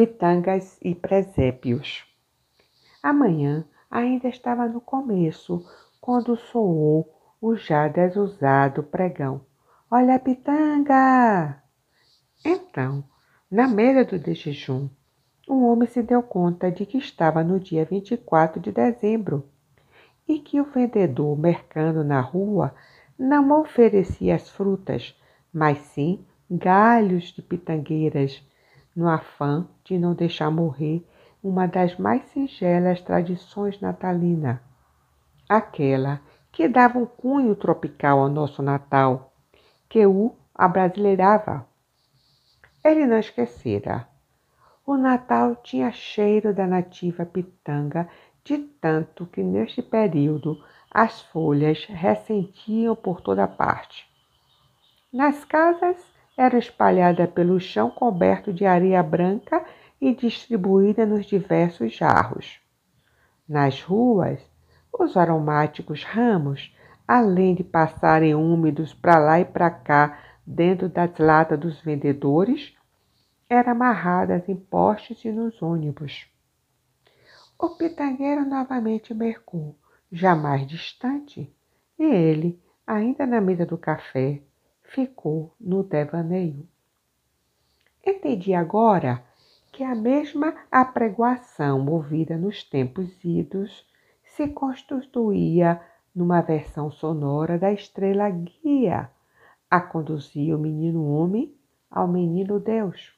pitangas e presépios. Amanhã ainda estava no começo, quando soou o já desusado pregão. Olha a pitanga! Então, na mesa do de jejum, um homem se deu conta de que estava no dia 24 de dezembro e que o vendedor mercando na rua não oferecia as frutas, mas sim galhos de pitangueiras, no afã de não deixar morrer uma das mais singelas tradições natalina, aquela que dava um cunho tropical ao nosso Natal, que o abrasileirava. Ele não esquecera. O Natal tinha cheiro da nativa pitanga, de tanto que neste período as folhas ressentiam por toda parte. Nas casas eram espalhadas pelo chão coberto de areia branca e distribuída nos diversos jarros. Nas ruas, os aromáticos ramos, além de passarem úmidos para lá e para cá dentro das latas dos vendedores, eram amarradas em postes e nos ônibus. O pitangueiro novamente mercou, jamais distante, e ele, ainda na mesa do café, ficou no devaneio. Entendi agora que a mesma apregoação ouvida nos tempos idos se constituía numa versão sonora da estrela guia a conduzir o menino homem ao menino Deus.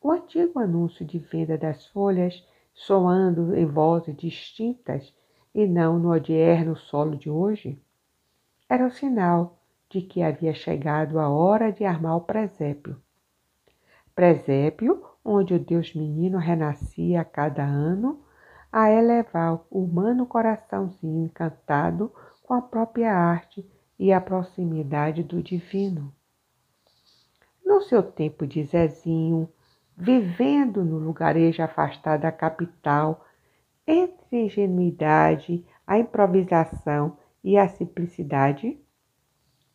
O antigo anúncio de venda das folhas, soando em vozes distintas e não no odierno solo de hoje, era o sinal de que havia chegado a hora de armar o presépio presépio onde o Deus menino renascia a cada ano, a elevar o humano coraçãozinho encantado com a própria arte e a proximidade do divino. No seu tempo de Zezinho, vivendo no lugarejo afastado da capital, entre a ingenuidade, a improvisação e a simplicidade,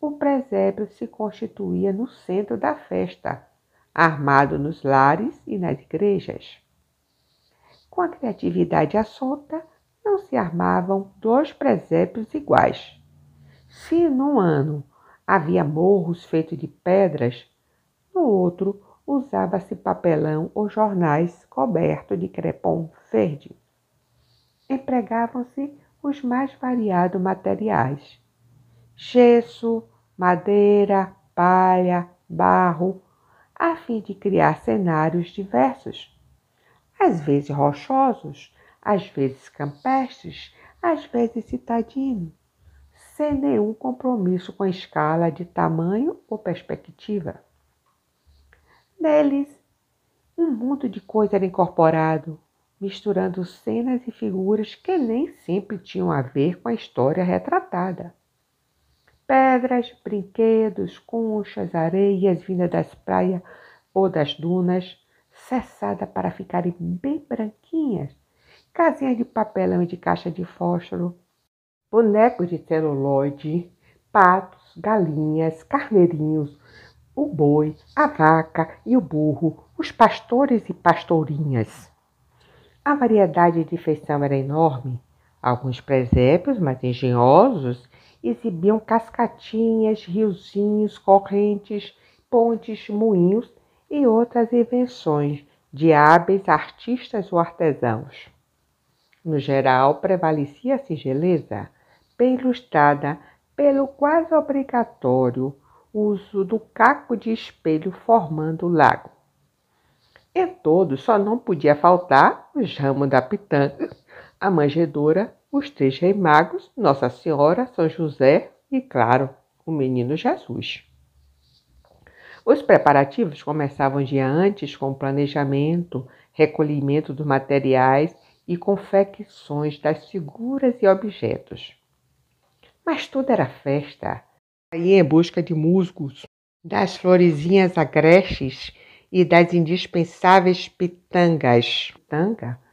o presépio se constituía no centro da festa armado nos lares e nas igrejas. Com a criatividade à solta, não se armavam dois presépios iguais. Se num ano havia morros feitos de pedras, no outro usava-se papelão ou jornais cobertos de crepom verde. Empregavam-se os mais variados materiais: gesso, madeira, palha, barro, a fim de criar cenários diversos, às vezes rochosos, às vezes campestres, às vezes citadinos, sem nenhum compromisso com a escala de tamanho ou perspectiva. Neles, um mundo de coisa era incorporado, misturando cenas e figuras que nem sempre tinham a ver com a história retratada. Pedras, brinquedos, conchas, areias vindas das praias ou das dunas, cessada para ficarem bem branquinhas, casinhas de papelão e de caixa de fósforo, bonecos de celuloide, patos, galinhas, carneirinhos, o boi, a vaca e o burro, os pastores e pastorinhas. A variedade de feição era enorme. Alguns presépios mais engenhosos exibiam cascatinhas, riozinhos, correntes, pontes, moinhos e outras invenções de hábeis artistas ou artesãos. No geral, prevalecia a singeleza, bem ilustrada pelo quase obrigatório uso do caco de espelho formando o lago. Em todo, só não podia faltar os ramos da pitanga, a manjedoura os três reis magos, Nossa Senhora, São José e, claro, o menino Jesus. Os preparativos começavam dia antes com o planejamento, recolhimento dos materiais e confecções das figuras e objetos. Mas tudo era festa. Aí em busca de musgos, das florezinhas agrestes e das indispensáveis pitangas. Pitanga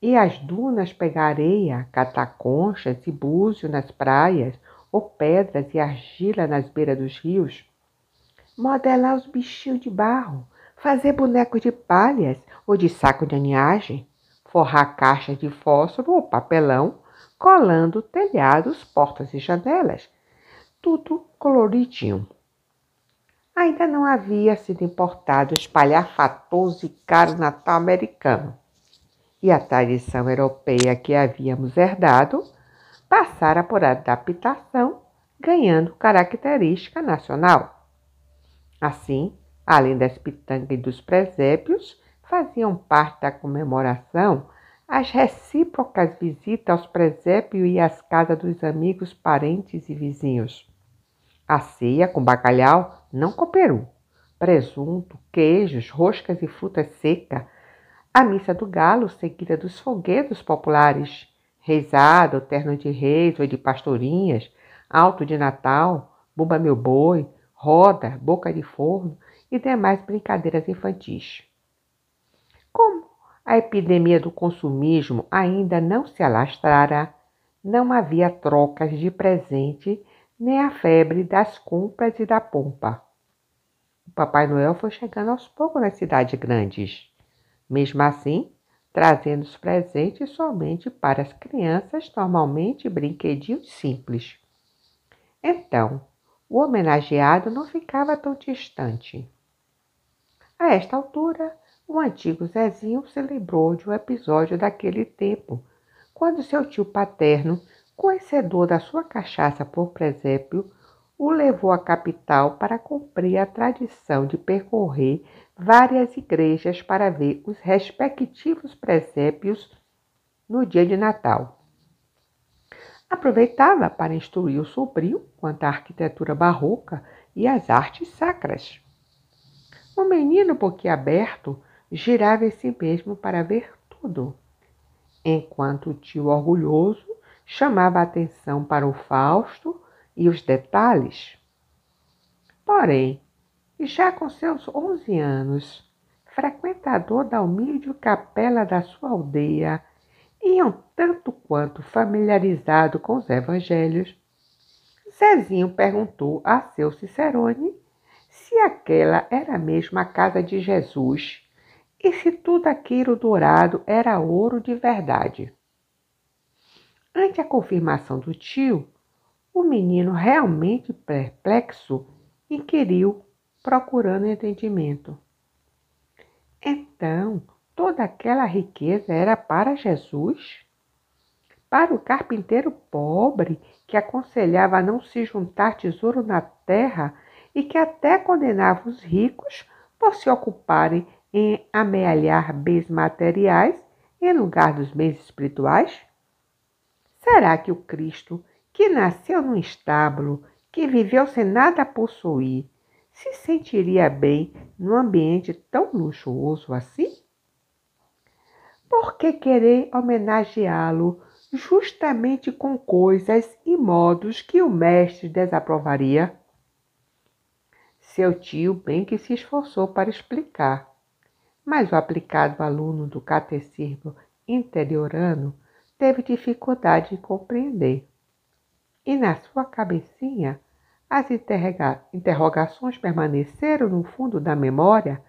e as dunas pegar areia, catar conchas e búzio nas praias, ou pedras e argila nas beiras dos rios. Modelar os bichinhos de barro, fazer bonecos de palhas ou de saco de aninhagem, forrar caixas de fósforo ou papelão, colando telhados, portas e janelas, tudo coloridinho. Ainda não havia sido importado o espalhafatoso e caro Natal americano. E a tradição europeia que havíamos herdado passara por adaptação, ganhando característica nacional. Assim, além das pitangas e dos presépios, faziam parte da comemoração as recíprocas visitas aos presépios e às casas dos amigos, parentes e vizinhos. A ceia com bacalhau, não com peru, presunto, queijos, roscas e fruta seca, a missa do galo seguida dos foguetos populares, reizado, terno de reis ou de pastorinhas, alto de Natal, bumba meu boi, roda, boca de forno e demais brincadeiras infantis. Como a epidemia do consumismo ainda não se alastrara, não havia trocas de presente nem a febre das compras e da pompa. O Papai Noel foi chegando aos poucos nas cidades grandes. Mesmo assim, trazendo os presentes somente para as crianças, normalmente brinquedinhos simples. Então, o homenageado não ficava tão distante. A esta altura, o antigo Zezinho se lembrou de um episódio daquele tempo, quando seu tio paterno, conhecedor da sua cachaça por presépio, o levou à capital para cumprir a tradição de percorrer várias igrejas para ver os respectivos presépios no dia de Natal. Aproveitava para instruir o sobrinho quanto à arquitetura barroca e às artes sacras. O menino boquiaberto girava em si mesmo para ver tudo, enquanto o tio orgulhoso chamava a atenção para o Fausto e os detalhes. Porém, já com seus onze anos, frequentador da humilde capela da sua aldeia e um tanto quanto familiarizado com os evangelhos, Zezinho perguntou a seu Cicerone se aquela era mesmo a casa de Jesus e se tudo aquilo dourado era ouro de verdade. Ante a confirmação do tio, o menino, realmente perplexo, inquiriu procurando entendimento. Então, toda aquela riqueza era para Jesus? Para o carpinteiro pobre que aconselhava a não se juntar tesouro na terra e que até condenava os ricos por se ocuparem em amealhar bens materiais em lugar dos bens espirituais? Será que o Cristo, que nasceu num estábulo, que viveu sem nada possuir, se sentiria bem num ambiente tão luxuoso assim? Por que querer homenageá-lo justamente com coisas e modos que o mestre desaprovaria? Seu tio bem que se esforçou para explicar, mas o aplicado aluno do catecismo interiorano teve dificuldade em compreender. E na sua cabecinha as interrogações permaneceram no fundo da memória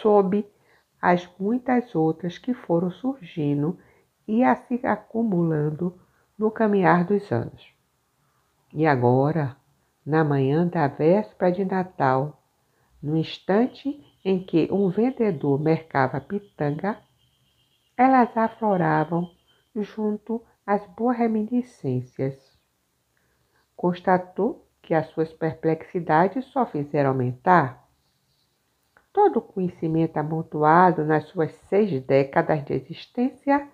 sob as muitas outras que foram surgindo e a se acumulando no caminhar dos anos. E agora, na manhã da véspera de Natal, no instante em que um vendedor mercava pitanga, elas afloravam junto às boas reminiscências. Constatou que as suas perplexidades só fizeram aumentar? Todo o conhecimento amontoado nas suas seis décadas de existência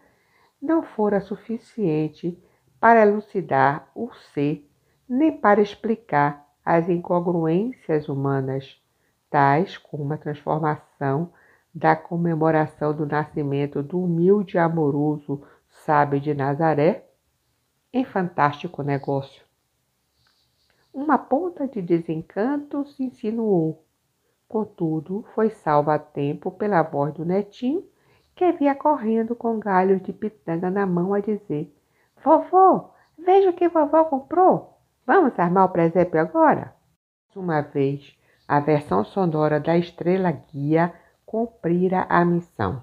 não fora suficiente para elucidar o ser, nem para explicar as incongruências humanas, tais como a transformação da comemoração do nascimento do humilde e amoroso sábio de Nazaré em fantástico negócio. Uma ponta de desencanto se insinuou. Contudo, foi salva a tempo pela voz do netinho, que via correndo com galhos de pitanga na mão a dizer: Vovô, veja o que vovó comprou. Vamos armar o presépio agora? Uma vez, a versão sonora da estrela guia cumprira a missão.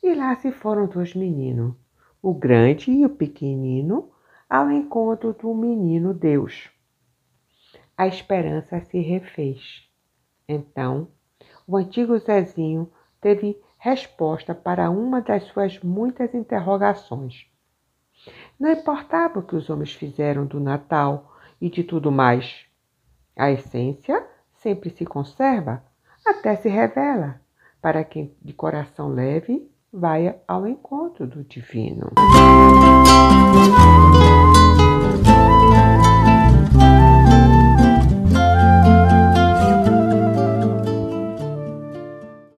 E lá se foram dois meninos, o grande e o pequenino, ao encontro do menino Deus. A esperança se refez. Então, o antigo Zezinho teve resposta para uma das suas muitas interrogações. Não importava o que os homens fizeram do Natal e de tudo mais. A essência sempre se conserva, até se revela, para quem de coração leve vai ao encontro do divino.